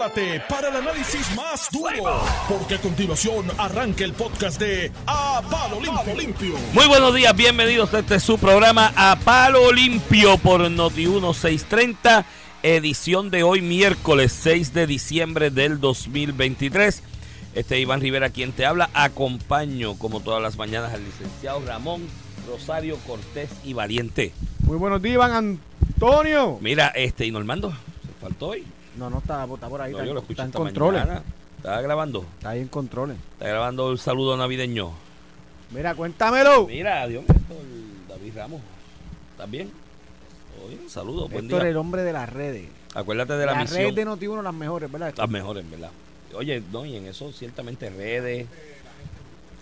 Prepárate para el análisis más duro, porque a continuación arranca el podcast de A Palo Limpio. Muy buenos días, bienvenidos a este su programa A Palo Limpio por Noti 1630, edición de hoy miércoles 6 de diciembre del 2023. Este es Iván Rivera quien te habla. Acompaño como todas las mañanas al licenciado Ramón Rosario Cortés y Valiente. Muy buenos días, Iván Antonio. Mira, este, y Normando, se faltó hoy. No, no está, está por ahí. No, está, yo lo está escuché en esta controles. mañana. Estaba grabando. Está ahí en controles. Está grabando el saludo navideño. Mira, cuéntamelo. Mira, Dios mío, David Ramos. ¿Estás bien? Oye, un saludo, buen Héctor, día. el hombre de las redes. Acuérdate de la las misión. redes de Noti1 las mejores, ¿verdad? Las mejores, ¿verdad? Oye, no, y en eso ciertamente redes,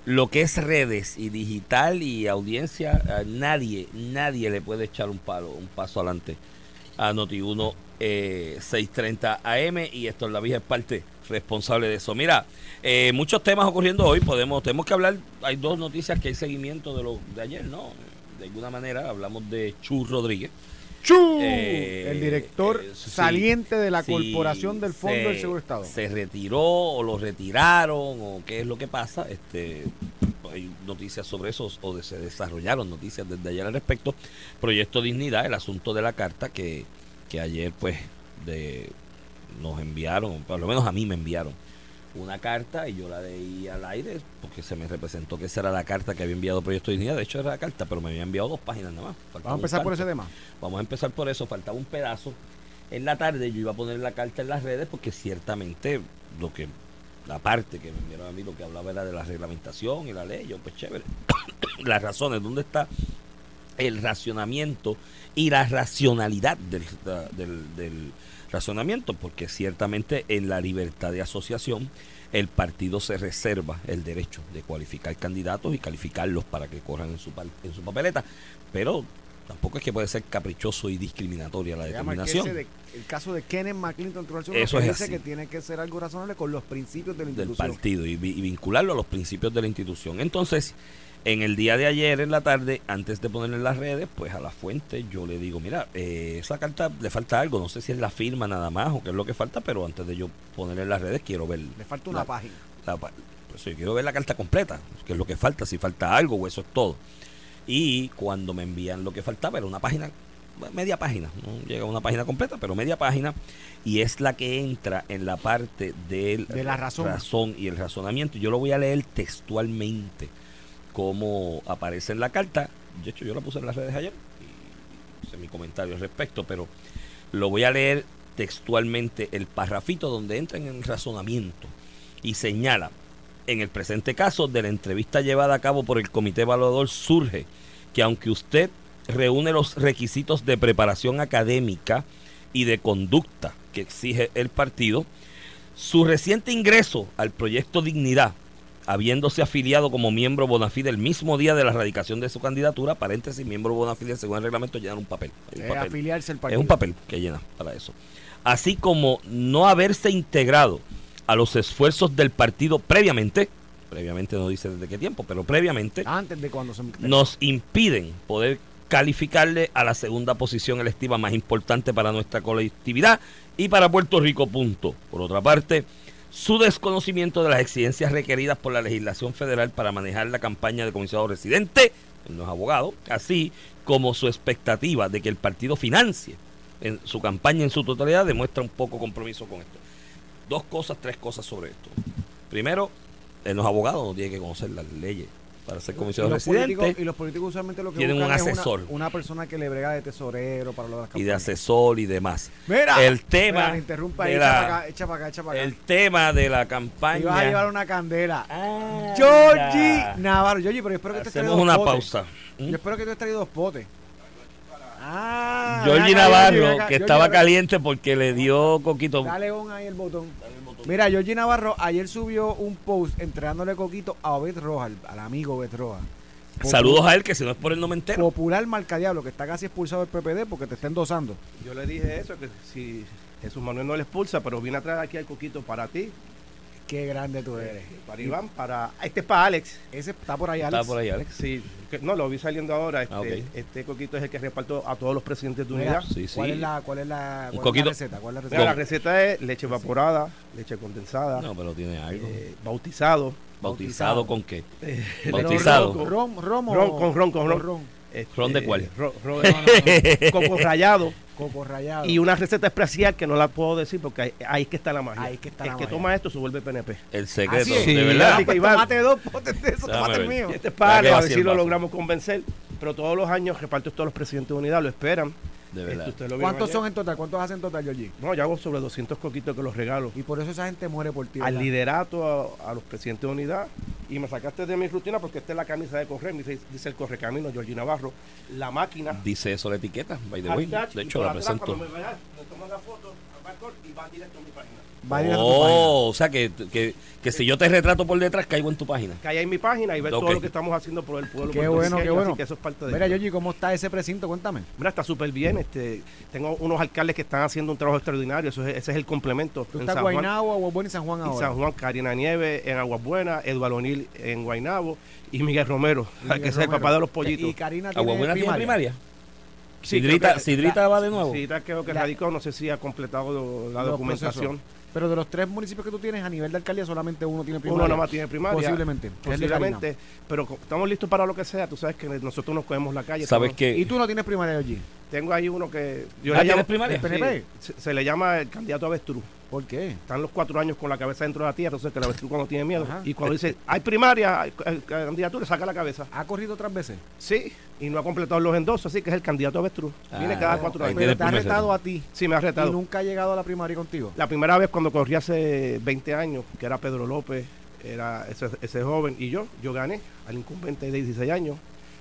lo que es redes y digital y audiencia, a nadie, nadie le puede echar un palo, un paso adelante a Noti1 eh, 630 AM y esto la vieja es parte responsable de eso. Mira, eh, muchos temas ocurriendo hoy, podemos, tenemos que hablar, hay dos noticias que hay seguimiento de lo de ayer, ¿no? De alguna manera hablamos de Chu Rodríguez. ¡Chu! Eh, el director eh, sí, saliente de la sí, Corporación del Fondo se- del Seguro Estado. Se retiró o lo retiraron o qué es lo que pasa. Este, hay noticias sobre eso o de- se desarrollaron noticias desde ayer al respecto. Proyecto Dignidad, el asunto de la carta que, que ayer pues de, nos enviaron, por lo menos a mí me enviaron una carta y yo la leí al aire porque se me representó que esa era la carta que había enviado Proyecto Dignidad. De hecho era la carta, pero me había enviado dos páginas nada más. Faltaba Vamos a empezar por ese tema. Vamos a empezar por eso, faltaba un pedazo. En la tarde yo iba a poner la carta en las redes porque ciertamente lo que la parte que me enviaron a mí lo que hablaba era de la reglamentación y la ley, yo pues chévere. Las razones, ¿dónde está el racionamiento y la racionalidad del, da- del, del razonamiento? Porque ciertamente en la libertad de asociación el partido se reserva el derecho de cualificar candidatos y calificarlos para que corran en su, en su papeleta, pero tampoco es que puede ser caprichoso y discriminatoria la determinación que de- el caso de Kenneth McClinton Eso que es dice así. que tiene que ser algo razonable con los principios de la del institución. partido y, vi- y vincularlo a los principios de la institución. Entonces, en el día de ayer, en la tarde, antes de ponerle en las redes, pues a la fuente yo le digo, mira, eh, esa carta le falta algo, no sé si es la firma nada más o qué es lo que falta, pero antes de yo ponerle en las redes quiero ver Le falta una la- página. la pues, yo quiero ver la carta completa, qué es lo que falta, si falta algo o eso es todo. Y cuando me envían lo que faltaba, era una página, media página, no llega a una página completa, pero media página, y es la que entra en la parte del De la razón. y el razonamiento. Yo lo voy a leer textualmente, como aparece en la carta. De hecho, yo la puse en las redes ayer y hice mi comentario al respecto, pero lo voy a leer textualmente el parrafito donde entra en el razonamiento y señala, en el presente caso de la entrevista llevada a cabo por el comité evaluador surge que aunque usted reúne los requisitos de preparación académica y de conducta que exige el partido, su reciente ingreso al proyecto Dignidad, habiéndose afiliado como miembro bona fide el mismo día de la radicación de su candidatura, paréntesis, miembro bona fide según el reglamento llenan un papel. Un Es papel. afiliarse al Es partido. un papel que llena para eso. Así como no haberse integrado a los esfuerzos del partido previamente, previamente no dice desde qué tiempo, pero previamente, Antes de cuando se nos impiden poder calificarle a la segunda posición electiva más importante para nuestra colectividad y para Puerto Rico, punto. Por otra parte, su desconocimiento de las exigencias requeridas por la legislación federal para manejar la campaña de comisionado residente, él no es abogado, así como su expectativa de que el partido financie en su campaña en su totalidad, demuestra un poco compromiso con esto. Dos cosas, tres cosas sobre esto. Primero, él no es abogado, no tiene que conocer las leyes para ser y comisionado los, residente. y los políticos usualmente lo que tienen buscan un es una- asesor. Una, persona que le brega de tesorero para lo de las y de campañas. asesor y demás. Mira, el tema interrumpa ahí, echa para acá, echa para acá, echa para acá. el tema de la Te campaña. vas a llevar una candela. Ah, Georgie. Navarro. Georgie, pero yo espero que te Hacemos una pausa. ¿Mm? Yo espero que tú hayas traído dos potes. Georgie Navarro, que estaba caliente porque le dio coquito. Dale on ahí el botón. Mira, Georgie Navarro ayer subió un post entregándole coquito a Obed Roja, al, al amigo Obed Roja. Saludos a él, que si no es por él no me entero. Popular Marcadiablo, que está casi expulsado del PPD porque te está endosando. Yo le dije eso, que si Jesús Manuel no le expulsa, pero viene a traer aquí al coquito para ti. Qué grande tú eres. Para Iván, para. Este es para Alex. Ese está por ahí, Alex. Está por ahí, Alex. Sí, que- no, lo vi saliendo ahora. Este, Ah, este coquito es el que reparto a todos los presidentes de unidad. Sí, sí. ¿Cuál es la, cuál es la, cuál es la receta? ¿Cuál es la Mira, receta? la receta es leche evaporada, leche condensada, No, pero tiene algo. eh, bautizado, ¿Bautizado con qué? eh, bautizado. Ron, ron, ron, o- Ron, con ron, con o ron. Este, ¿Ron de cuál? No, no, no. coco rallado Coco rallado. y una receta especial que no la puedo decir porque ahí, ahí es que está la magia. Ahí es que está el la que magia. toma esto se vuelve PNP. El secreto, Así es. de Sí, verdad. así que- Pues Iván. tómate dos potes de eso, tómate el mío. Y este es Para a ver si lo logramos convencer, pero todos los años reparto todos los presidentes de unidad, lo esperan. De Este, verdad. ¿Cuántos ayer. son en total? ¿Cuántos hacen en total, Georgie? No, yo hago sobre 200 coquitos que los regalo. Y por eso esa gente muere por ti. al ¿verdad? liderato, a, a los presidentes de unidad. Y me sacaste de mi rutina porque esta es la camisa de correr, dice, dice el correcamino, Georgie Navarro. La máquina. Dice eso la etiqueta, by the way. hashtag, De hecho, la presento. Cuando me vayas, me tomas la foto y va directo a mi página. Va directo a tu página. Oh, o sea que, que, que si yo te retrato por detrás, caigo en tu página. Cae en mi página y ves Ok. todo lo que estamos haciendo por el pueblo. Qué bueno, qué bueno. Así que eso es parte de Mira. Georgie, ¿cómo está ese precinto? Cuéntame. Mira, está súper bien. Este, tengo unos alcaldes que están haciendo un trabajo extraordinario. Eso es- ese es el complemento. ¿Tú en estás San. Guaynabo, Aguabuena y San Juan Y ahora? San Juan, Karina Nieves en Aguas Buenas, Eduardo O'Neill en Guaynabo y Miguel Romero, Y Miguel que es el papá de los pollitos. ¿Y Karina tiene ¿Aguabuena tiene primaria? primaria? Sí, Sidrita, va de nuevo. Sidrita creo que La- radicó, no sé si ha completado la Los documentación. procesos. Pero de los tres municipios que tú tienes a nivel de alcaldía, solamente uno tiene primaria. Uno nada más tiene primaria. Posiblemente. Posiblemente, pero estamos listos para lo que sea. Tú sabes que nosotros nos cogemos la calle. ¿Sabes qué? ¿Y tú no tienes primaria, Georgie? Tengo ahí uno que... Yo ¿Ah, le llamo primaria? ¿El PNP? Sí, se, se le llama el candidato avestruz. ¿Por qué? Están los cuatro años con la cabeza dentro de la tierra, entonces que el avestruz cuando tiene miedo. Ajá. Y cuando dice, hay primaria, hay, candidatura, saca la cabeza. ¿Ha corrido otras veces? Sí, y no ha completado los endosos, así que es el candidato avestruz. Viene Ah, cada no, cuatro años. Pero te ha retado a ti. Sí, me ha Y retado. nunca ha llegado a la primaria contigo. La primera vez cuando corrí hace 20 años, que era Pedro López, era ese, ese joven, y yo, yo gané al incumbente de 16 años.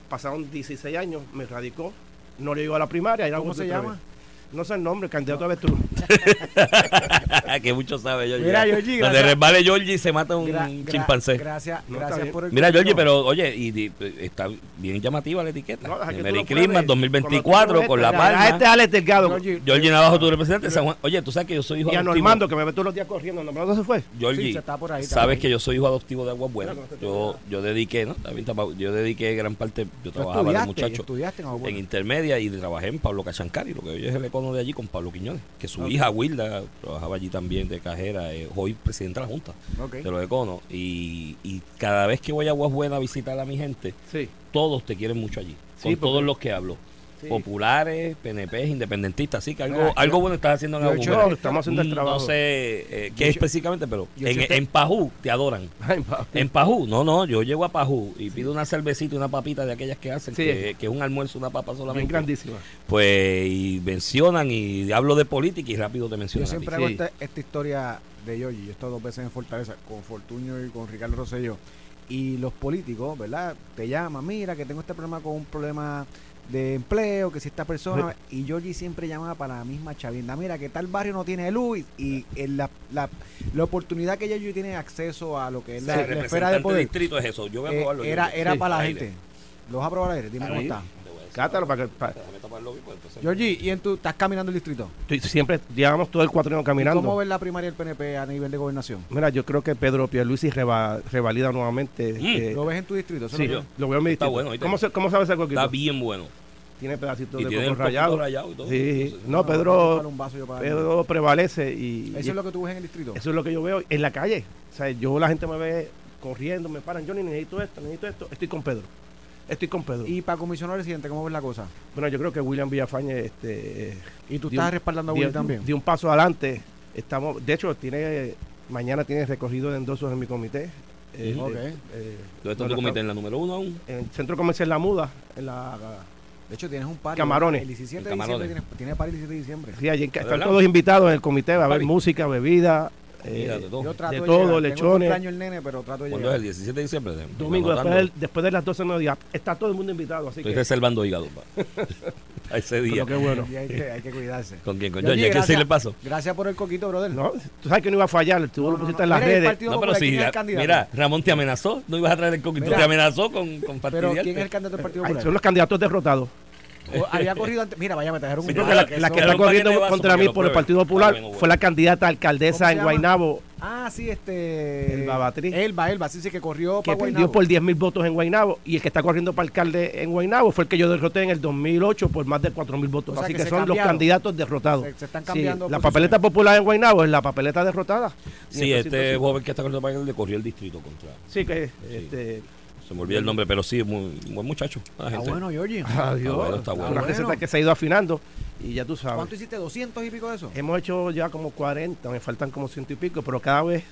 Pasaron 16 años, me radicó, no le llegó a la primaria. Era ¿Cómo se vez. No sé el nombre, candidato avestruz. que mucho sabe, Georgie. Mira, Georgie, Donde gracias. resbale Georgie se mata un Gra- chimpancé. Gracias, No, gracias por el Mira, Georgie, pero oye, y, está bien llamativa la etiqueta. No, tú Merry Christmas pruebes. 2024 Cuando tú con la palma. a Este es Alex Delgado. Georgie, Georgie Navajo, tu representante de San Juan. Oye, tú sabes que yo soy hijo Y a adoptivo. Normando, que me ve todos los días corriendo. ¿Normando se fue? Georgie, Sí, se está por ahí, está sabes que yo soy hijo adoptivo de Aguas Buenas. Yo, yo dediqué, ¿no? Yo dediqué gran parte, yo trabajaba de muchacho estudiaste en Aguabuena. en intermedia y trabajé en Pablo Cachancari, lo que hoy es el de allí con Pablo Quiñones, que su hija Wilda trabajaba allí también de cajera, eh, hoy presidente de la Junta de los econos. Y, y cada vez que voy a Aguas Buenas a visitar a mi gente, Sí. todos te quieren mucho allí, Sí, con porque- todos los que hablo. Sí. Populares, PNP, independentistas, así que algo, Mira, algo yo- bueno estás haciendo en yo Aguas hecho-. No, estamos haciendo el No trabajo. sé eh, Yo qué hecho- específicamente, pero yo en, hecho- en Pajú te adoran. En Pajú, no, no, yo llego a Pajú y pido una cervecita y una papita de aquellas que hacen, Sí. que, que es un almuerzo, una papa Bien solamente. grandísima. Pues, y mencionan y hablo de política y rápido te Yo mencionan. ti. siempre hago Sí. esta, esta historia de Yoyi. Yo he estado dos veces en Fortaleza con Fortunio y con Ricardo Rosselló. Y los políticos, ¿verdad? Te llaman, mira que tengo este problema con un problema de empleo, que si esta persona... Y Yoyi siempre llamaba para la misma chavinda. Mira que tal barrio no tiene luz y en la, la, la oportunidad que Yoyi tiene acceso a lo que es Sí, la, representante esfera de poder distrito es eso. Yo voy a eh, probarlo. era, era sí, para la gente. ¿Los vas a probar al aire? Dime cómo está. Te voy a decir. Cátalo para que. para- Georgie, ¿y en tu, estás caminando el distrito? Estoy- siempre llevamos todo el cuatrino ¿Y caminando. ¿Cómo ves la primaria del PNP a nivel de gobernación? Mira, yo creo que Pedro Pierluisi reva- revalida nuevamente. Mm. eh, ¿Lo ves en tu distrito? Sí, lo lo veo en mi Está distrito. bueno, ¿oíste? ¿Cómo, se, ¿Cómo sabe ese coquito? Está bien bueno. Tiene pedacitos Y de tiene coco y todo. Sí, Entonces, no, Pedro. Pedro prevalece y, Eso y es lo que tú ves en el distrito. eso es lo que yo veo en la calle. O sea, yo la gente me ve corriendo, me paran, yo ni necesito esto, necesito esto. Estoy con Pedro. Estoy con Pedro. Y para comisionado residente, ¿cómo ves la cosa? bueno, yo creo que William Villafañe este, ¿Y tú estás respaldando a Willy también? dio un paso adelante. Estamos, de hecho, tiene mañana tiene recorrido de endosos en mi comité. Eh, Ok. eh, ¿Dónde está bueno, tu comité? ¿En la número uno aún? En el Centro Comercial La Muda, en la De hecho, tienes un par. Camarones. El 17 En de diciembre Camarones. tienes, tiene par el 17 de diciembre. Sí, allí ¿De están todos invitados en el comité, va a haber música, bebida, eh, de todo. Yo trato de de, todo, llegar. Lechones. el nene, pero trato de ¿Cuándo es el llegar. 17 de diciembre? De- domingo después, del- después de las 12 de mediodía. Está todo el mundo invitado, así Estoy que reservando hígado pa. a ese día. pero qué bueno. Y hay que, hay que cuidarse. ¿Con quién? ¿Con George? ¿Qué sí gracias- le pasó? Gracias por el coquito, brother. No, tú sabes que no iba a fallar, tú No, lo pusiste no. en las redes. No, pero Popular, si, ¿quién es el candidato? mira, Ramón te amenazó, no ibas a traer el coquito, Mira. te amenazó con, con Pero. ¿quién es el candidato del Partido Ay, Popular? son los candidatos derrotados. Había corrido antes. Mira, vaya, me trajeron un Sí, la, que la está corriendo contra mí por el Partido. Popular fue la candidata a ¿Cómo alcaldesa en? Guaynabo, Ah, sí, este. Elba Batriz. Elba, Elba, sí, sí, que corrió que para perdió Guaynabo. por 10 mil votos en Guaynabo y el que está corriendo para alcalde en Guaynabo fue el que yo derroté en el 2008 por más de 4 mil votos. O sea Así que son los candidatos derrotados. Se- se están Sí, cambiando la papeleta popular en Guaynabo es la papeleta derrotada. Sí, este joven que está corriendo para acá le corrió el distrito contra. Sí, que este, Se me olvidó el nombre, pero sí, muy buen muchacho. la Está gente. bueno, Georgie. adiós. bueno, está bueno. Una receta que se ha ido afinando y ya tú sabes. ¿Cuánto hiciste? ¿200 y pico de eso? Hemos hecho ya como 40, me faltan como ciento y pico, pero cada vez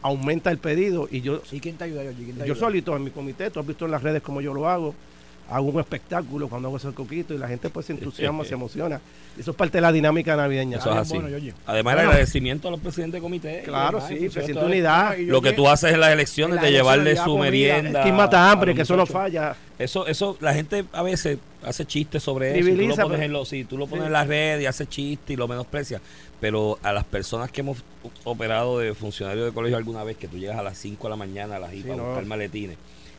aumenta el pedido y yo ¿Y quién te ayuda, Georgie? ¿Quién te Yo solito en mi comité, tú has visto en las redes cómo yo lo hago. Hago un espectáculo cuando hago ese coquito y la gente pues se entusiasma, se emociona. Eso es parte de la dinámica navideña. Eso es bien así. bueno, Yoyi. Además, el agradecimiento a los presidentes de comité. Claro, sí, presidente todo. unidad. Lo que tú haces en las elecciones en de las llevarle su comida. merienda. ¿Quién mata hambre? los Que eso no falla. Eso, eso, la gente a veces hace chistes sobre eso. y Tú lo pones, pero- en, lo, sí, tú lo pones Sí. en la red y hace chistes y lo menosprecia. Pero a las personas que hemos operado de funcionario de colegio alguna vez, que tú llegas a las 5 de la mañana a la Sí, JIPA a no. buscar maletines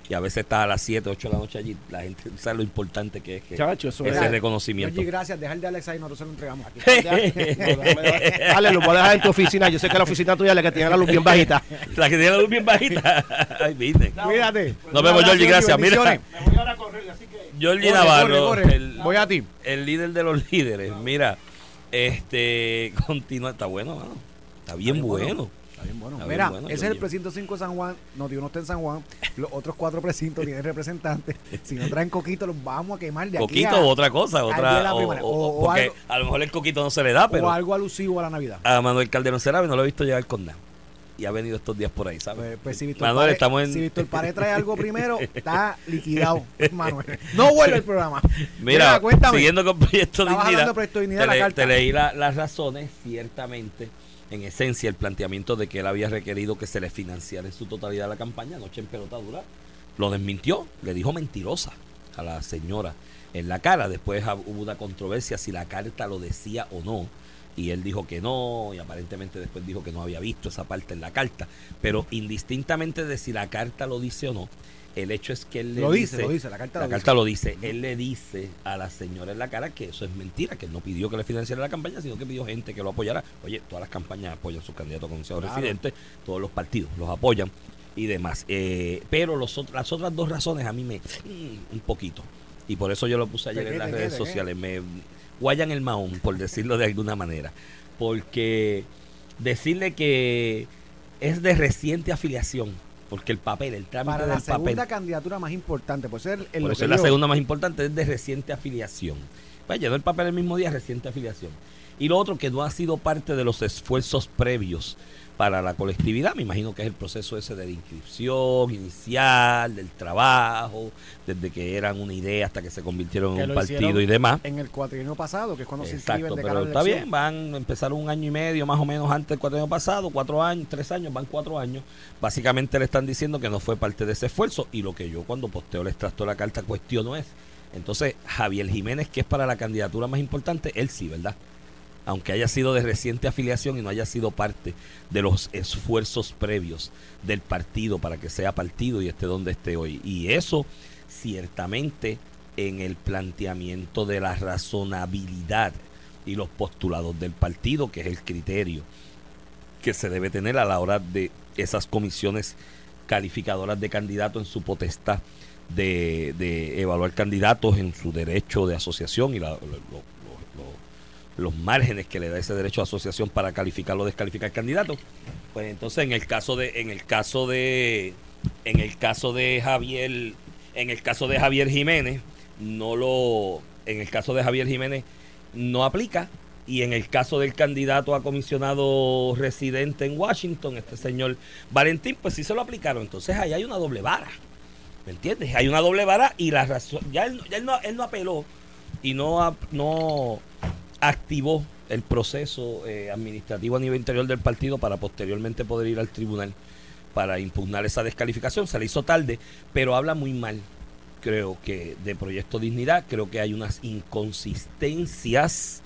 y a veces estás a las 7, 8 de la noche allí, la gente sabe lo importante que es que Chacho, eso ese es. reconocimiento. Yoyi, gracias. Dejar de Alexa y nosotros se lo entregamos. Aquí. Dale, lo voy a dejar en tu oficina. Yo sé que la oficina tuya es la que tiene la luz bien bajita. la que tiene la luz bien bajita. Ay, viste. Cuídate. Nos vemos, Georgie, gracias. Mira. Me voy ahora a correr, así que. Corre, Navarro, corre, corre. El, Voy a ti. el líder de los líderes. Mira, este continúa, está bueno, mano. Está bien bien bueno. bueno. Está bien bueno. Está bien Mira, bueno, ese es el precinto 5 de San Juan. No, uno está en San Juan. Los otros cuatro precintos tienen representantes. Si no traen coquito, los vamos a quemar de aquí Coquito a- o otra cosa, otra. o- o- O- o porque algo- a lo mejor el coquito no se le da, o pero algo alusivo a la Navidad. a Manuel Calderón Cerave no lo he visto llegar con nada. Y ha venido estos días por ahí, ¿sabes? Pues, pues si Víctor Manuel, estamos en. si Víctor Pared trae algo primero, está liquidado, Manuel. No vuelve el programa. Mira, cuéntame. siguiendo con Proyecto Dignidad, de Proyecto Dignidad, te, la le- carta. te leí la- las razones, ciertamente, en esencia, el planteamiento de que él había requerido que se le financiara en su totalidad la campaña, anoche en pelotadura, lo desmintió, le dijo mentirosa a la señora en la cara, después hubo una controversia si la carta lo decía o no, y él dijo que no, y aparentemente después dijo que no había visto esa parte en la carta, pero indistintamente de si la carta lo dice o no, el hecho es que él le Lo dice, lo dice, la carta la lo carta lo dice. Él le dice a la señora en la cara que eso es mentira, que él no pidió que le financiara la campaña, sino que pidió gente que lo apoyara. Oye, todas las campañas apoyan sus candidatos a comisionado Claro. residente, todos los partidos los apoyan y demás. Eh, pero los las otras dos razones a mí me... mm, un poquito. Y por eso yo lo puse ayer ¿De qué, en las redes qué? sociales. Me guayan el maón, por decirlo de alguna manera. Porque decirle que es de reciente afiliación, porque el papel, el trámite Para la del papel... segunda candidatura más importante, pues ser el Por es la segunda más importante, es de reciente afiliación. Pues llenó el papel el mismo día, reciente afiliación. Y lo otro que no ha sido parte de los esfuerzos previos para la colectividad, me imagino que es el proceso ese de la inscripción inicial, del trabajo, desde que eran una idea hasta que se convirtieron Que en un partido y demás. En el cuatrienio pasado, que es cuando se inscriben de pero está elección. bien, van a empezar un año y medio más o menos antes del cuatrienio pasado, cuatro años, tres años, van cuatro años. Básicamente le están diciendo que no fue parte de ese esfuerzo y lo que yo cuando posteo el extracto de la carta cuestiono es, entonces Javier Jiménez, que es para la candidatura más importante, él sí, ¿verdad? Aunque haya sido de reciente afiliación y no haya sido parte de los esfuerzos previos del partido para que sea partido y esté donde esté hoy. Y eso ciertamente en el planteamiento de la razonabilidad y los postulados del partido, que es el criterio que se debe tener a la hora de esas comisiones calificadoras de candidatos en su potestad de, evaluar candidatos en su derecho de asociación y la- lo- los márgenes que le da ese derecho de asociación para calificar o descalificar candidatos. Pues entonces en el caso de, en el caso de, en el caso de Javier, en el caso de Javier Jiménez, no lo, en el caso de Javier Jiménez no aplica y en el caso del candidato a comisionado residente en Washington, este señor Valentín, pues sí se lo aplicaron. Entonces ahí hay una doble vara. ¿Me entiendes? Hay una doble vara y la razón, ya él, ya él no, él no apeló y no, no activó el proceso eh, administrativo a nivel interior del partido para posteriormente poder ir al tribunal para impugnar esa descalificación. Se le hizo tarde, pero habla muy mal, creo que, de Proyecto Dignidad. Creo que hay unas inconsistencias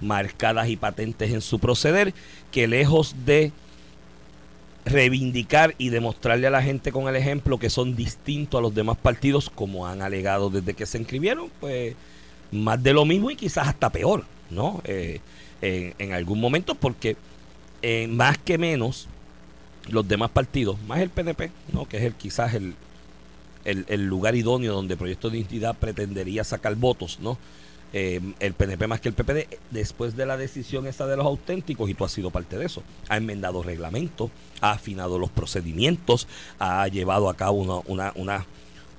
marcadas y patentes en su proceder que lejos de reivindicar y demostrarle a la gente con el ejemplo que son distintos a los demás partidos como han alegado desde que se inscribieron, pues más de lo mismo y quizás hasta peor, ¿no? Eh, en, en algún momento porque eh, más que menos los demás partidos, más el PNP, ¿no? que es el quizás el, el, el lugar idóneo donde Proyecto de Identidad pretendería sacar votos, ¿no? Eh, el PNP más que el PPD, después de la decisión esa de los auténticos, y tú has sido parte de eso, ha enmendado reglamentos, ha afinado los procedimientos, ha llevado a cabo una, una,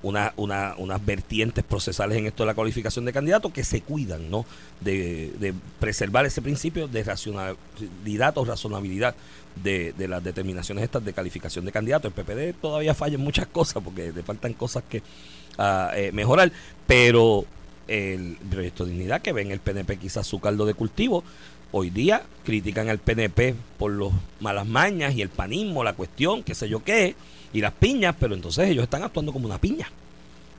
una, una- unas vertientes procesales en esto de la cualificación de candidatos que se cuidan, ¿no? De, de preservar ese principio de racionalidad o razonabilidad de, de las determinaciones estas de calificación de candidatos. El PPD todavía falla en muchas cosas porque le faltan cosas que ah, eh, mejorar, pero el proyecto de dignidad que ven el PNP quizás su caldo de cultivo. Hoy día critican al PNP por los malas mañas y el panismo, la cuestión, qué sé yo qué, y las piñas, pero entonces ellos están actuando como una piña.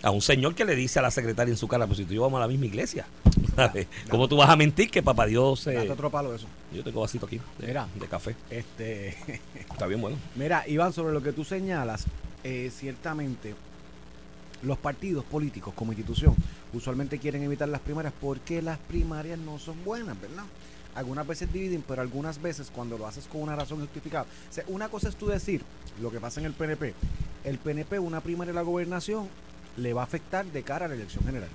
A un señor que le dice a la secretaria en su cara, pues si tú y yo vamos a la misma iglesia, ¿sabes? ¿Cómo tú vas a mentir que papá Dios... eh, Date otro palo eso. yo tengo vasito aquí de, Mira. de café. Este, Está bien bueno. mira, Iván, sobre lo que tú señalas, eh, ciertamente los partidos políticos como institución usualmente quieren evitar las primarias porque las primarias no son buenas, ¿verdad? Algunas veces dividen, pero algunas veces cuando lo haces con una razón justificada. Una cosa es tú decir lo que pasa en el PNP. El PNP, una primaria de la gobernación, le va a afectar de cara a la elección general.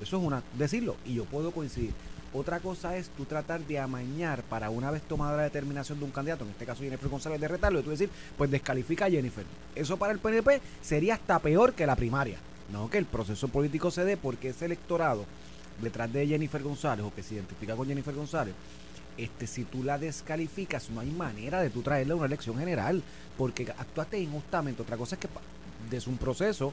Eso es una, decirlo, y yo puedo coincidir. Otra cosa es tú tratar de amañar para una vez tomada la determinación de un candidato, en este caso Jennifer González de Retarlo, y tú decir, pues descalifica a Jennifer. Eso para el PNP sería hasta peor que la primaria. No que el proceso político se dé porque ese electorado detrás de Jennifer González o que se identifica con Jennifer González, este, si tú la descalificas, no hay manera de tú traerle a una elección general, porque actuaste injustamente. Otra cosa es que es un proceso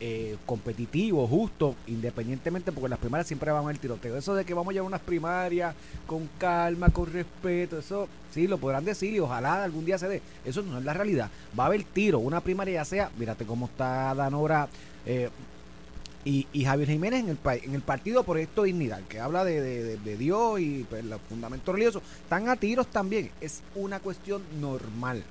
eh, competitivo, justo, independientemente, porque las primarias siempre van al tiroteo. Eso de que vamos a llevar unas primarias con calma, con respeto, eso sí lo podrán decir y ojalá algún día se dé. Eso no es la realidad. Va a haber tiro, una primaria ya sea, mírate cómo está Danora. Eh, y, y Javier Jiménez en el, en el partido Proyecto Dignidad, que habla de, de- de- de Dios y pues, los fundamentos religiosos, están a tiros también. Es una cuestión normal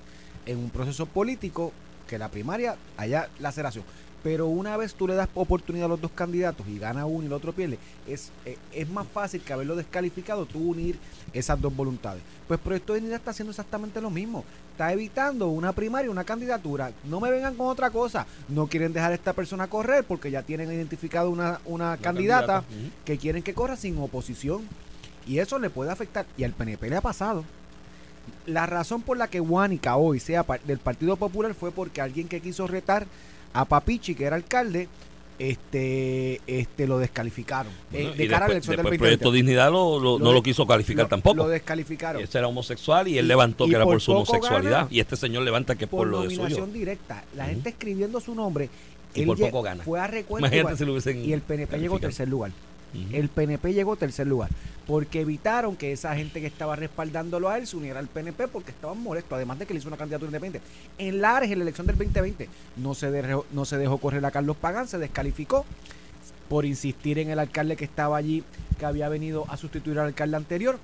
en un proceso político que la primaria haya laceración. Pero una vez tú le das oportunidad a los dos candidatos y gana uno y el otro pierde, es, eh, es más fácil que haberlo descalificado, tú unir esas dos voluntades. Pues Proyecto Dignidad está haciendo exactamente lo mismo. Está evitando una primaria, una candidatura. No me vengan con otra cosa. No quieren dejar a esta persona correr porque ya tienen identificado una, una candidata que quieren que corra sin oposición. Y eso le puede afectar. Y al PNP le ha pasado. La razón por la que Huánica hoy sea del Partido Popular fue porque alguien que quiso retar a Papichi, que era alcalde, este, este lo descalificaron. Bueno, eh, de cara a la después, del Proyecto 2020. Dignidad lo, lo- no de- lo quiso calificar lo- tampoco. Lo descalificaron. Ese era homosexual y él Y- levantó y que era por su homosexualidad. gana y este señor levanta que es por, por lo de suyo. directa. La Ujú. gente escribiendo su nombre. Y él por poco gana. Fue a recuento Imagínate si lo hubiesen y el PNP llegó calificado. tercer lugar. El PNP llegó tercer lugar porque evitaron que esa gente que estaba respaldándolo a él se uniera al PNP porque estaban molestos, además de que le hizo una candidatura independiente. En Lares, en la elección del 2020, no se, no se dejó correr a Carlos Pagán, se descalificó por insistir en el alcalde que estaba allí, que había venido a sustituir al alcalde anterior.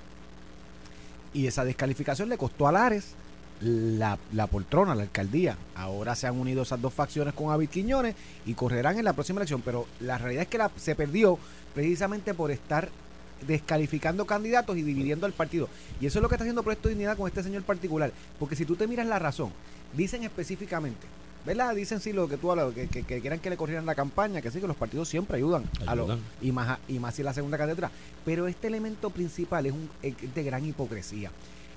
Y esa descalificación le costó a Lares la, la poltrona, la alcaldía. Ahora se han unido esas dos facciones con David Quiñones y correrán en la próxima elección. Pero la realidad es que la- se perdió precisamente por estar descalificando candidatos y dividiendo al partido. Y eso es lo que está haciendo Proyecto Dignidad con este señor particular. Porque si tú te miras la razón, dicen específicamente, ¿verdad? Dicen sí lo que tú hablas, que, que, que quieran que le corrieran la campaña, que sí, que los partidos siempre ayudan, a los y más, y más si la segunda candidatura. Pero este elemento principal es, un, es de gran hipocresía.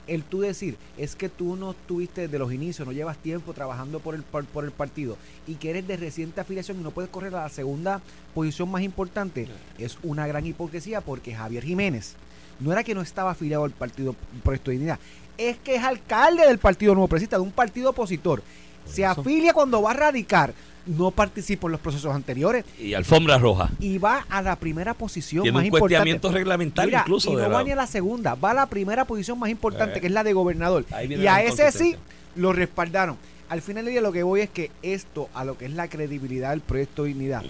El tú decir es que tú no estuviste desde los inicios, no llevas tiempo trabajando por el, por el partido y que eres de reciente afiliación y no puedes correr a la segunda posición más importante, es una gran hipocresía porque Javier Jiménez no era que no estaba afiliado al partido Proyecto de Dignidad, es que es alcalde del Partido Nuevo Progresista, de un partido opositor. Se afilia cuando va a radicar, no participa en los procesos anteriores Y alfombra roja. y va a la primera posición Tiene más un importante. cuestionamiento reglamentario Mira, incluso. y de no la- va ni a la segunda, va a la primera posición más importante, Eh. que es la de gobernador. Y la a ese sí lo respaldaron. Al final del día lo que voy es que esto, a lo que es la credibilidad del proyecto Dignidad,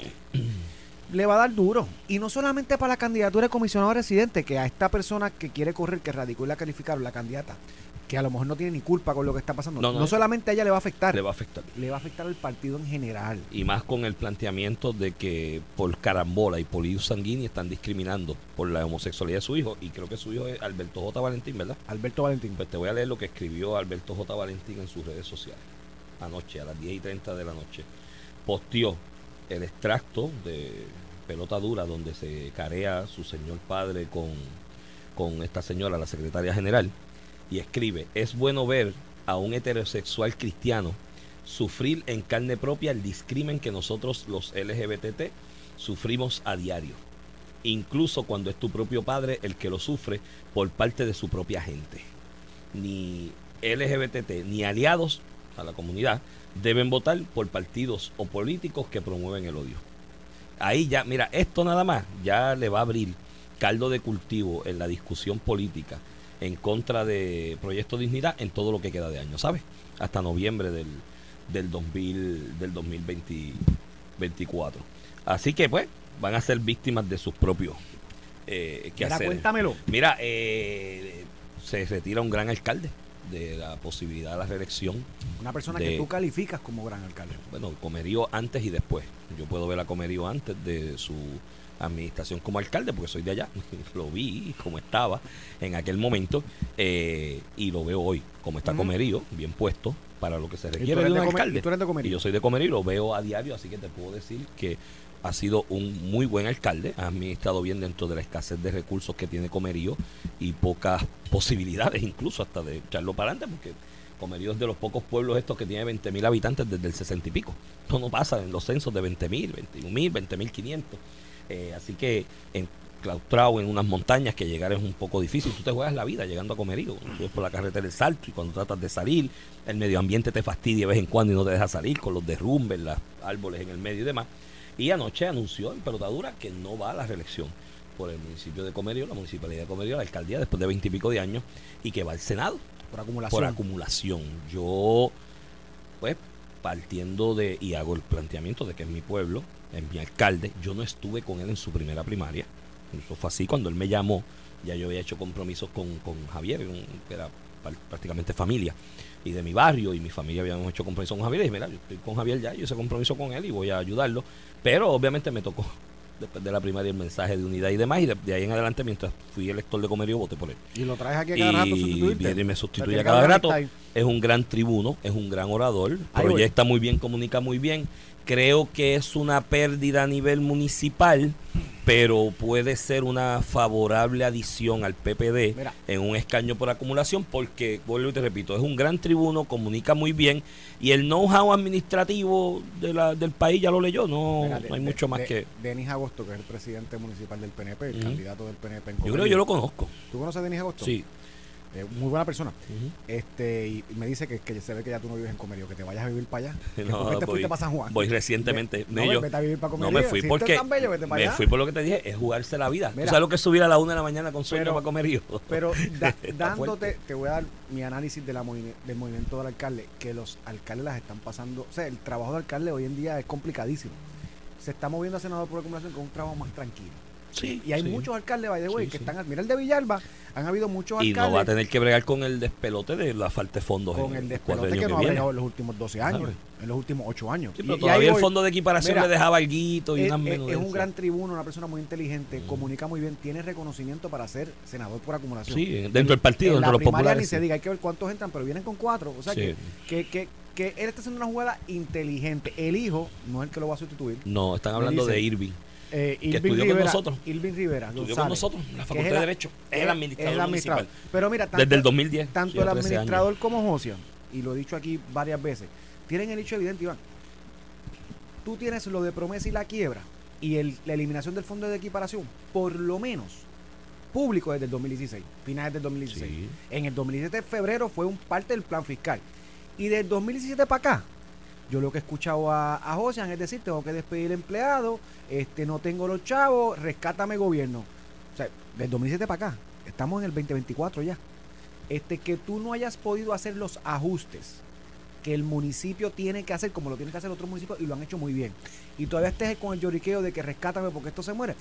le va a dar duro. Y no solamente para la candidatura de comisionado residente, que a esta persona que quiere correr, que radicó y la calificaron, la candidata, que a lo mejor no tiene ni culpa con lo que está pasando. No, No, no. solamente a ella le va a afectar, Le va a afectar. le va a afectar al partido en general. Y más con el planteamiento de que por carambola y por ius sanguínea están discriminando por la homosexualidad de su hijo. Y creo que su hijo es Alberto J. Valentín, ¿verdad? Alberto Valentín. Pues te voy a leer lo que escribió Alberto J. Valentín en sus redes sociales. Anoche, a las 10 y 30 de la noche. Posteó el extracto de Pelota Dura donde se carea su señor padre con, con esta señora, la secretaria general. Y escribe, es bueno ver a un heterosexual cristiano sufrir en carne propia el discrimen que nosotros los LGBT sufrimos a diario. Incluso cuando es tu propio padre el que lo sufre por parte de su propia gente ni LGBT ni aliados a la comunidad deben votar por partidos o políticos que promueven el odio. Ahí ya, mira, esto nada más ya le va a abrir caldo de cultivo en la discusión política en contra de Proyecto Dignidad en todo lo que queda de año, ¿sabes? Hasta noviembre del, del 2000, del 2024. Así que pues van a ser víctimas de sus propios eh, Mira, cuéntamelo. Mira, eh, se retira un gran alcalde de la posibilidad de la reelección. Una persona de- que tú calificas como gran alcalde. Bueno, Comerío antes y después. Yo puedo ver a Comerío antes de su administración como alcalde, porque soy de allá. lo vi como estaba en aquel momento eh, y lo veo hoy como está. Comerío, bien puesto para lo que se requiere de un alcalde. y tú eres de Comerío. Y yo soy de Comerío y lo veo a diario, así que te puedo decir que ha sido un muy buen alcalde, ha administrado bien dentro de la escasez de recursos que tiene Comerío y pocas posibilidades incluso hasta de echarlo para adelante, porque Comerío es de los pocos pueblos estos que tiene 20 mil habitantes desde el 60 y pico. Esto no pasa en los censos de 20 mil, 21 mil, 20 mil 500. Eh, así que enclaustrado en unas montañas que llegar es un poco difícil. Tú te juegas la vida llegando a Comerío. Tú por la carretera del Salto y cuando tratas de salir, el medio ambiente te fastidia de vez en cuando y no te deja salir con los derrumbes, los árboles en el medio y demás. Y anoche anunció en pelotadura que no va a la reelección por el municipio de Comerío, la municipalidad de Comerío, la alcaldía, después de veintipico de años, y que va al Senado Por acumulación. por acumulación. Yo, pues, partiendo de, y hago el planteamiento de que es mi pueblo, es mi alcalde, yo no estuve con él en su primera primaria. Eso fue así cuando él me llamó, ya yo había hecho compromisos con, con Javier, que era pr- prácticamente familia, y de mi barrio, y mi familia habíamos hecho compromisos con Javier, y dije, mira, yo estoy con Javier ya, yo hice compromiso con él y voy a ayudarlo, pero obviamente me tocó después de la primaria el mensaje de unidad y demás, y de, de ahí en adelante, mientras fui elector de Comerío, voté por él Y lo traes aquí a cada rato y sustituirte. viene y me sustituye a cada rato. Es un gran tribuno, es un gran orador, voy. proyecta muy bien, comunica muy bien. Creo que es una pérdida a nivel municipal, pero puede ser una favorable adición al PPD Mira. en un escaño por acumulación, porque, vuelvo y te repito, es un gran tribuno, comunica muy bien y el know-how administrativo de la, del país ya lo leyó, no, Mira, de- no hay de- mucho más de- que... Denis Agosto, que es el presidente municipal del PNP, el candidato del PNP en Yo creo que yo lo conozco. ¿Tú conoces a Denis Agosto? Sí. Eh, muy buena persona. Este, y y me dice que, que se ve que ya tú no vives en Comerío, que te vayas a vivir para allá. Que No, ¿Por qué te voy- fuiste para San Juan? Voy recientemente. No, yo- vete a vivir para No Comerío. me fui Si porque es tan bello, vete para me allá. fui por lo que te dije, es jugarse la vida. Mira. ¿Tú sabes lo que es subir a la una de la mañana con sueño Pero- para comer yo? Pero da- dándote, te voy a dar mi análisis de la del movimiento del alcalde, que los alcaldes las están pasando, o sea, el trabajo de alcalde hoy en día es complicadísimo. Se está moviendo a senador por acumulación con un trabajo más tranquilo. Sí. Y hay sí. muchos alcaldes, by the way, Sí, que están, mira el de Villalba, han habido muchos Y alcaldes no va a tener que bregar con el despelote de la falta de fondos. con el el despelote cuadrenio que no ha bregado en los últimos 12 años, en los últimos 8 años. Sí, Y- pero y todavía ahí el voy. fondo de equiparación Mira, le dejaba alguito y Es, unas es- es un gran tribuno, una persona muy inteligente, Mm. comunica muy bien, tiene reconocimiento para ser senador por acumulación. Sí, dentro del partido, en dentro la de los populares. ni se diga, hay que ver cuántos entran, pero vienen con cuatro. O sea que, que, que, que él está haciendo una jugada inteligente. El hijo no es el que lo va a sustituir. No, están hablando dice- de Irving. Eh, Que estudió con nosotros. Irving Rivera. Estudió González, con nosotros en la es Facultad el- de Derecho. Es el administrador municipal. Pero mira, tanto, Desde el 2010. tanto el 13 años. administrador como Josian, y lo he dicho aquí varias veces, tienen el hecho evidente, Iván. Tú tienes lo de promesa y la quiebra y el- la eliminación del fondo de equiparación, por lo menos público desde el 2016, finales del 2016. Sí. En el 2017, febrero, fue un parte del plan fiscal. Y del 2017 para acá, yo lo que he escuchado a, a Josian es decir, tengo que despedir empleado, este, no tengo los chavos, rescátame gobierno. O sea, del 2017 para acá, estamos en el 2024 ya. Este, que tú no hayas podido hacer los ajustes que el municipio tiene que hacer como lo tiene que hacer otros municipios y lo han hecho muy bien. Y todavía estés con el lloriqueo de que rescátame porque esto se muere.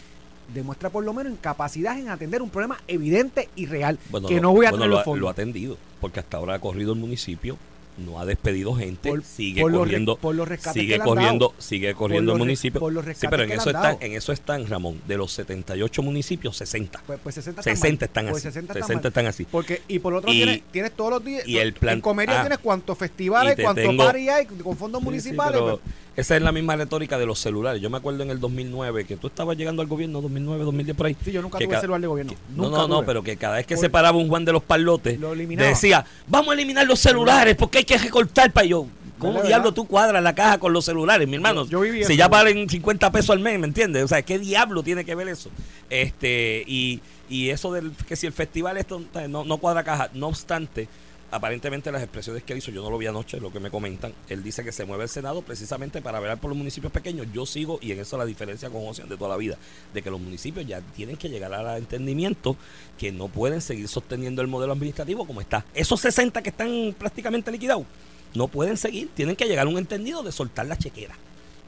Demuestra por lo menos incapacidad en atender un problema evidente y real. Bueno, que no voy a bueno, tener lo, los fondos. lo ha atendido, porque hasta ahora ha corrido el municipio, no ha despedido gente, Por- sigue por los re- corriendo, por los sigue corriendo, sigue corriendo el municipio. por los sí, pero en eso están, en eso están, Ramón, de los 78 municipios, 60. Pues, pues 60, 60 están Pues así. 60 60 mal. están así. Porque, y por otro Y- tienes, tienes todos los días. y el plan- En ah. tienes cuantos Y festivales, tengo- party hay con fondos Sí, sí, municipales. pero pues, esa es la misma retórica de los celulares. Yo me acuerdo en el 2009 que tú estabas llegando al gobierno, 2009, 2010 por ahí. sí, yo nunca tuve celular de gobierno. No, Nunca no, no, pero que cada vez que Por- se paraba un Juan de los Palotes, Lo decía, vamos a eliminar los celulares porque hay que recortar para yo. ¿Cómo ¿Verdad, diablo tú cuadras la caja con los celulares, mi hermano? Yo- yo viví si eso. ya valen 50 pesos al mes, ¿me entiendes? O sea, ¿qué diablo tiene que ver eso? Este, y, y eso del que si el festival esto no, no cuadra caja, no obstante, aparentemente las expresiones que él hizo, yo no lo vi anoche, lo que me comentan, él dice que se mueve el Senado precisamente para velar por los municipios pequeños. Yo sigo, y en eso la diferencia con José de toda la vida, de que los municipios ya tienen que llegar al entendimiento que no pueden seguir sosteniendo el modelo administrativo como está. Esos 60 que están prácticamente liquidados, no pueden seguir, tienen que llegar a un entendido de soltar la chequera.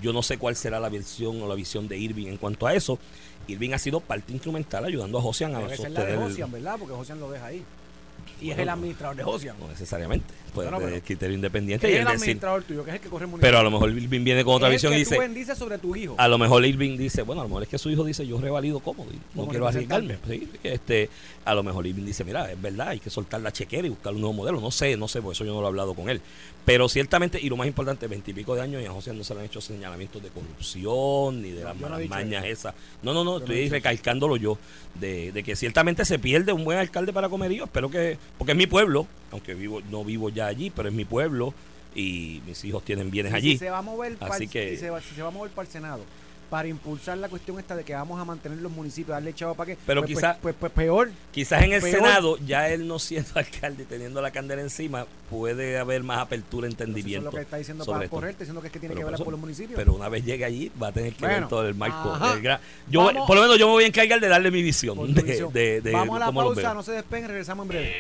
Yo no sé cuál será la versión o la visión de Irving en cuanto a eso. Irving ha sido parte instrumental ayudando a Josian a Debe ser la de sostener. Josian, ¿verdad? Porque Josian lo deja ahí. Y es el administrador de Josian. No necesariamente. Pero- criterio independiente Es y el él decir. administrador tuyo, que es el que corre el municipio. Pero a lo mejor Irving viene con otra visión y dice. tú bendices sobre tu hijo. A lo mejor Irving dice, bueno, a lo mejor es que su hijo dice, yo revalido cómodo y no quiero arriesgarme. Sí, este, a lo mejor Irving dice, mira, es verdad, hay que soltar la chequera y buscar un nuevo modelo. No sé, no sé, por eso yo no lo he hablado con él. Pero ciertamente, y lo más importante, veintipico de años y a José no se le han hecho señalamientos de corrupción ni de No, las dicho mañas esas. No, no, no, estoy recalcándolo yo, de, de que ciertamente se pierde un buen alcalde para Comerío. Espero que, porque es mi pueblo, aunque vivo no vivo ya allí, pero es mi pueblo y mis hijos tienen bienes Y allí. Si se va a mover para Así el, que- y se va, si se va a mover para el Senado para impulsar la cuestión esta de que vamos a mantener los municipios, darle chavo para qué. Pero pues, pues, pues, pues peor. Quizás en el Peor. Senado, ya él no siendo alcalde, teniendo la candela encima, puede haber más apertura, Entonces, eso entendimiento. es lo que está diciendo sobre para esto. correrte, diciendo que es que tiene Pero que eso- por los municipios. Pero una vez llegue allí, va a tener que ver todo el marco. el gran- yo, Vamos- por lo menos yo me voy a encargar de darle mi visión. Por tu De, visión. de- de Vamos a la pausa, no se despeguen, regresamos en breve.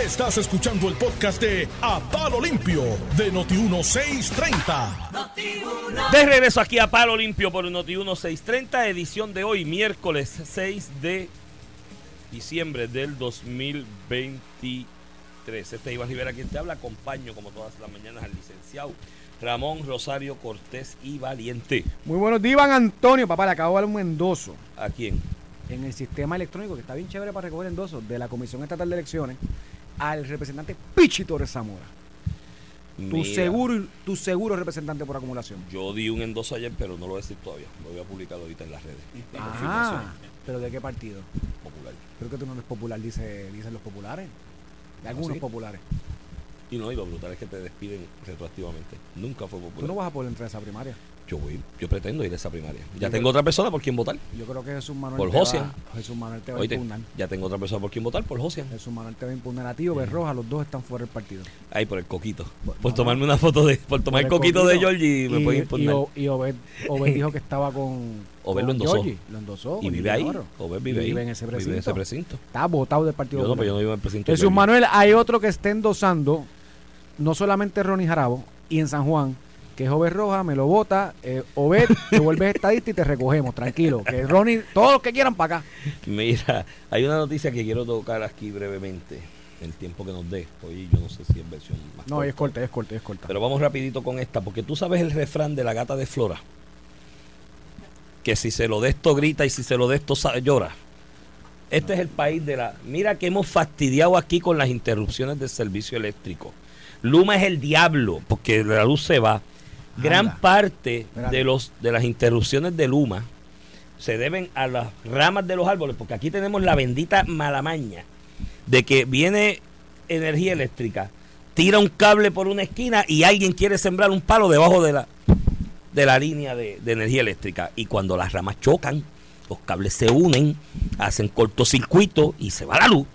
Estás escuchando el podcast de A Palo Limpio de Noti1630. De regreso aquí a Palo Limpio por Noti 1630, edición de hoy, miércoles 6 de diciembre del 2023. Este es Iván Rivera quien te habla, acompaño como todas las mañanas al licenciado Ramón Rosario Cortés y Valiente. Muy buenos días, Iván Antonio. Papá, le acabo de dar un endoso ¿A quién? en el sistema electrónico, que está bien chévere para recoger endosos, de la Comisión Estatal de Elecciones, al representante Pichi Torres Zamora. Tu seguro, tu seguro representante por acumulación. Yo di un endoso ayer, pero no lo voy a decir todavía. Lo voy a publicar ahorita en las redes. La Ah, pero ¿de qué partido? popular. Creo que tú no eres popular, dice, dicen los populares. De algunos sí? populares. Y no, y lo brutal es que te despiden retroactivamente. Nunca fue Tú popular. no vas a poder entrar a esa primaria. Yo voy, yo pretendo ir a esa primaria. Ya Yo tengo creo- otra persona por quien votar. Yo creo que Jesús Manuel Por te va- Josian. Jesús Manuel te va a impugnar. ya tengo otra persona por quien votar, por Josian. Jesús Manuel te va a impugnar a ti o Berroja, los dos están fuera del partido. Ahí por el coquito. Por- Por no, tomarme una foto de. Por tomar el coquito de. Georgie me pueden y, impugnar. O- y Obed, Obed dijo que estaba con. Obed lo endosó. Georgie, lo endosó. Y vive ahí. Y vive ahí. vive en ese Vive en precinto. ese precinto. Está votado del partido. Yo no, pero yo no vivo en el precinto. Jesús. Manuel, hay otro que está endosando, no solamente Ronnie Jarabo, y en San Juan, que es Obed Roja, me lo vota, eh, Obed, te vuelves estadista y te recogemos, tranquilo. Que Ronnie, todos los que quieran para acá. Mira, hay una noticia que quiero tocar aquí brevemente. El tiempo que nos dé. Hoy yo no sé si es versión más No, es corta, es corta, es corta. Pero vamos rapidito con esta, porque tú sabes el refrán de la gata de Flora. Que si se lo de esto grita y si se lo de esto llora. Este es el país de la... Mira que hemos fastidiado aquí con las interrupciones del servicio eléctrico. Luma es el diablo, porque la luz se va. Gran Anda. parte Espérate. de, los, de las interrupciones de Luma se deben a las ramas de los árboles, porque aquí tenemos la bendita malamaña de que viene energía eléctrica, tira un cable por una esquina y alguien quiere sembrar un palo debajo de la, de la línea de, de energía eléctrica. Y cuando las ramas chocan, los cables se unen, hacen cortocircuito y se va la luz.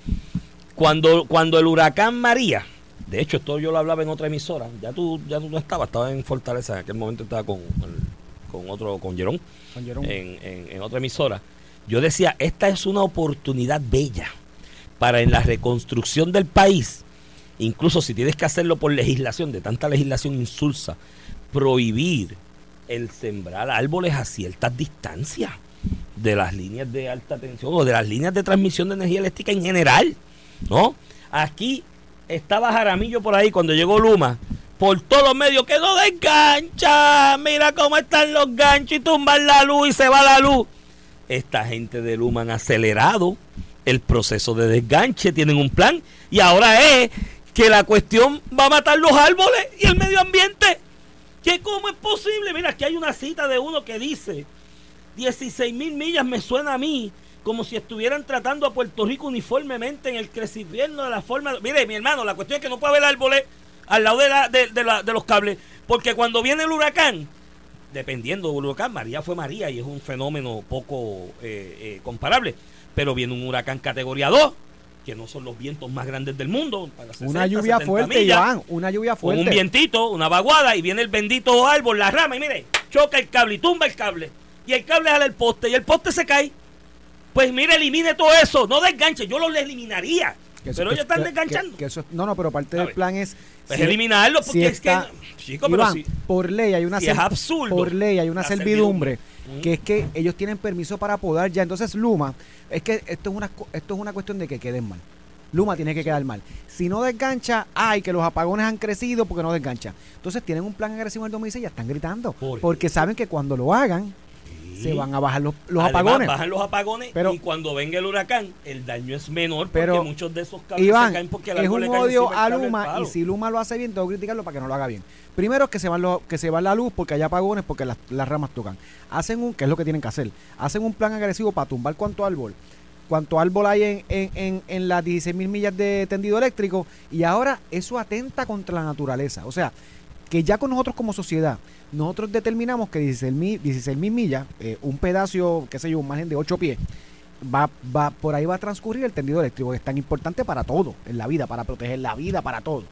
Cuando, cuando el huracán María, de hecho esto yo lo hablaba en otra emisora, ya tú, ya tú no estabas, estaba en Fortaleza, en aquel momento estaba con, con otro, con Jerón Con Jerón. en, en- en otra emisora, yo decía, esta es una oportunidad bella para en la reconstrucción del país incluso si tienes que hacerlo por legislación, de tanta legislación insulsa, prohibir el sembrar árboles a ciertas distancias de las líneas de alta tensión o de las líneas de transmisión de energía eléctrica en general, ¿no? Aquí estaba Jaramillo por ahí cuando llegó Luma, por todos los medios, que no desgancha, mira cómo están los ganchos y tumban la luz y se va la luz. Esta gente de Luma han acelerado el proceso de desganche, tienen un plan y ahora es que la cuestión va a matar los árboles y el medio ambiente. ¿Qué cómo es posible? Mira, aquí hay una cita de uno que dice, 16 mil millas me suena a mí como si estuvieran tratando a Puerto Rico uniformemente en el crecimiento de la forma... Mire, mi hermano, la cuestión es que no puede haber árboles al lado de, la, de, de la- de los cables, porque cuando viene el huracán, dependiendo del huracán, María fue María y es un fenómeno poco eh, eh, comparable, pero viene un huracán categoría 2, que no son los vientos más grandes del mundo. para 60, Una lluvia 70 fuerte, millas, Iván, una lluvia Con fuerte. un vientito, una vaguada, y viene el bendito árbol, la rama, y mire, choca el cable y tumba el cable. Y el cable jala el poste, y el poste se cae. Pues mire, elimine todo eso, no desganche, yo lo eliminaría. Que eso- pero ellos están desganchando. que- eso no, no, pero parte del plan es. Pues si- eliminarlo, porque si es que. Chico, pero Iván, si. por ley hay una si es absurdo por ley hay una servidumbre, que es que ellos tienen permiso para podar ya entonces Luma es que esto es una esto es una cuestión de que queden mal Luma tiene que quedar mal si no desgancha ay que los apagones han crecido porque no desgancha entonces tienen un plan agresivo en el 2016 y ya están gritando Por porque saben que cuando lo hagan se van a bajar los, los Además, apagones Bajan los apagones Pero- y cuando venga el huracán, el daño es menor Pero, porque muchos de esos cables Iván, se caen porque el es un le cae odio a Luma y si Luma lo hace bien, tengo que criticarlo para que no lo haga bien. Primero es que se van los, que se va la luz porque hay apagones porque las, las ramas tocan. Hacen un, que es lo que tienen que hacer, hacen un plan agresivo para tumbar cuánto árbol, cuánto árbol hay en, en, en, en las 16 mil millas de tendido eléctrico y ahora eso atenta contra la naturaleza. O sea, que ya con nosotros como sociedad, nosotros determinamos que 16 mil 16 mil millas, eh, un pedazo, qué sé yo, un margen de 8 pies, va, va, por ahí va a transcurrir el tendido eléctrico, que es tan importante para todo en la vida, para proteger la vida, para todo.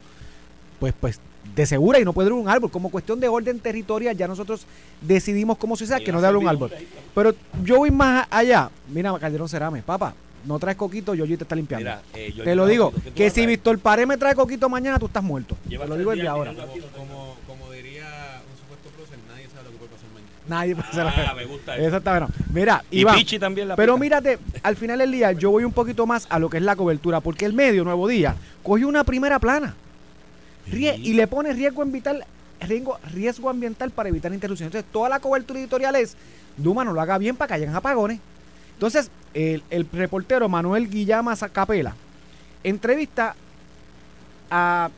Pues, pues, de segura y no puede haber un árbol. Como cuestión de orden territorial, ya nosotros decidimos como sociedad que no debe haber un árbol. Pero yo voy más allá. Mira, Calderón Cerame, papá, no traes coquito, yo te está limpiando. Mira, eh, yo- te lo digo, ¿qué tú que si? Víctor Pared me trae coquito mañana, tú estás muerto. Lleva te lo digo desde ahora. Como, como diría un supuesto prócer, nadie sabe lo que puede pasar mañana. Nadie puede Ah, me gusta eso. Eso está bueno. Mira, Y Iván, Pichi también la Pero pica. mírate, al final del día yo voy un poquito más a lo que es la cobertura, porque el medio Nuevo Día cogió una primera plana rie- y le pone riesgo ambiental, riesgo, riesgo ambiental para evitar interrupciones. Entonces, toda la cobertura editorial es, Duma no lo haga bien para que hayan apagones. Entonces, el, el reportero Manuel Guillama Capela entrevista a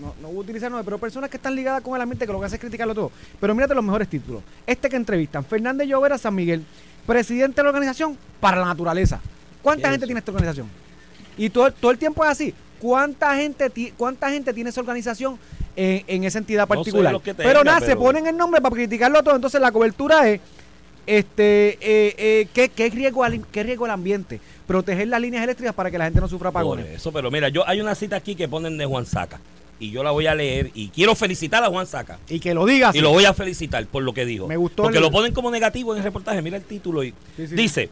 no, no voy a utilizar nombre, pero personas que están ligadas con el ambiente que lo que hace es criticarlo todo. Pero mírate los mejores títulos. Este que entrevistan, Fernández Llovera San Miguel, presidente de la organización para la naturaleza. ¿Cuánta ¿Qué es gente tiene esta organización? Y todo, todo el tiempo es así. ¿Cuánta gente, ti- cuánta gente tiene esa organización en, en esa entidad No sé particular? pero nada, se ponen el nombre para criticarlo todo. Entonces la cobertura es este eh, eh, ¿qué, qué riesgo al, qué riesgo al ambiente proteger las líneas eléctricas para que la gente no sufra Por apagones eso, pero mira, yo hay una cita aquí que ponen de Juan Saca y yo la voy a leer y quiero felicitar a Juan Saca. y que lo digas Y lo voy a felicitar por lo que dijo. Me gustó Porque el- lo ponen como negativo en el reportaje. Mira el título y Sí, sí, dice,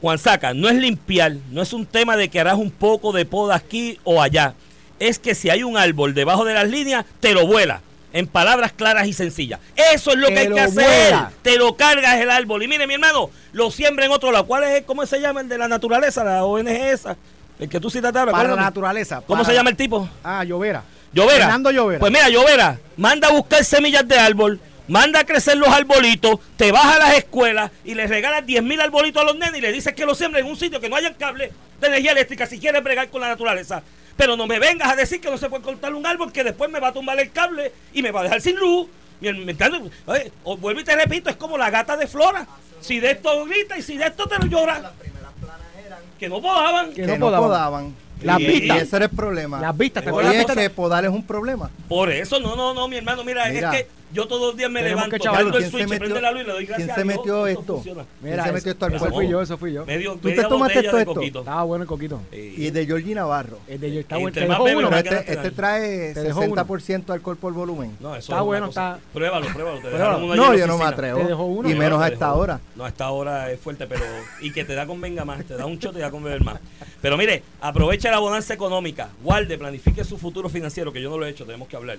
Juan Saca, no es limpiar, no es un tema de que harás un poco de poda aquí o allá. Es que si hay un árbol debajo de las líneas, te lo vuela. En palabras claras y sencillas. Eso es lo que hay que hacer. Te lo cargas el árbol. Y mire, mi hermano, lo siembra en otro lado. ¿Cuál es, cómo se llama el de la naturaleza, la ONG esa? El que tú citaste ahora. para ¿cómo- la naturaleza ¿Cómo para- se llama el tipo? ah Llovera Llovera. Fernando Llovera Pues mira, Llovera, manda a buscar semillas de árbol, manda a crecer los arbolitos, te vas a las escuelas y le regalas 10 mil arbolitos a los nenes y le dices que los siembren en un sitio que no haya cable de energía eléctrica si quieres bregar con la naturaleza. Pero no me vengas a decir que no se puede cortar un árbol que después me va a tumbar el cable y me va a dejar sin luz. Oye, o vuelvo y te repito, es como la gata de Flora. Si de esto grita y si de esto te lo llora. Que no podaban. Que que, no podaban. podaban. Las y, vistas. y ese era el problema. Las vistas, ¿te acuerdas las vistas? que podar es un problema. Por eso, no, no, no, mi hermano, mira, Mira. es que Yo todos los días me Tenemos levanto, que chaval, prendo el ¿quién se switch, metió- prende la luz y le doy quién gracias se a Dios, metió esto? funciona. ¿Quién se metió esto al cuerpo? fui yo, eso fui yo. Medio, ¿Tú te tomaste botella de esto? coquito. Estaba bueno el coquito. Y de Georgie Navarro. El de está bueno. ¿Te más dejó bebe, uno? este, este trae Te dejó uno. 60% alcohol por volumen. No, eso Está bueno, está- Pruébalo, pruébalo. Te Pero dejaron uno allí no, yo no me atrevo. Te dejó uno. Y No, menos a dejó esta hora. No, a esta hora es fuerte, pero. Y que te da con venga más. Te da un shot y te da con beber más. Pero mire, aprovecha la bonanza económica. Guarde, planifique su futuro financiero, que yo no lo he hecho, tenemos que hablar.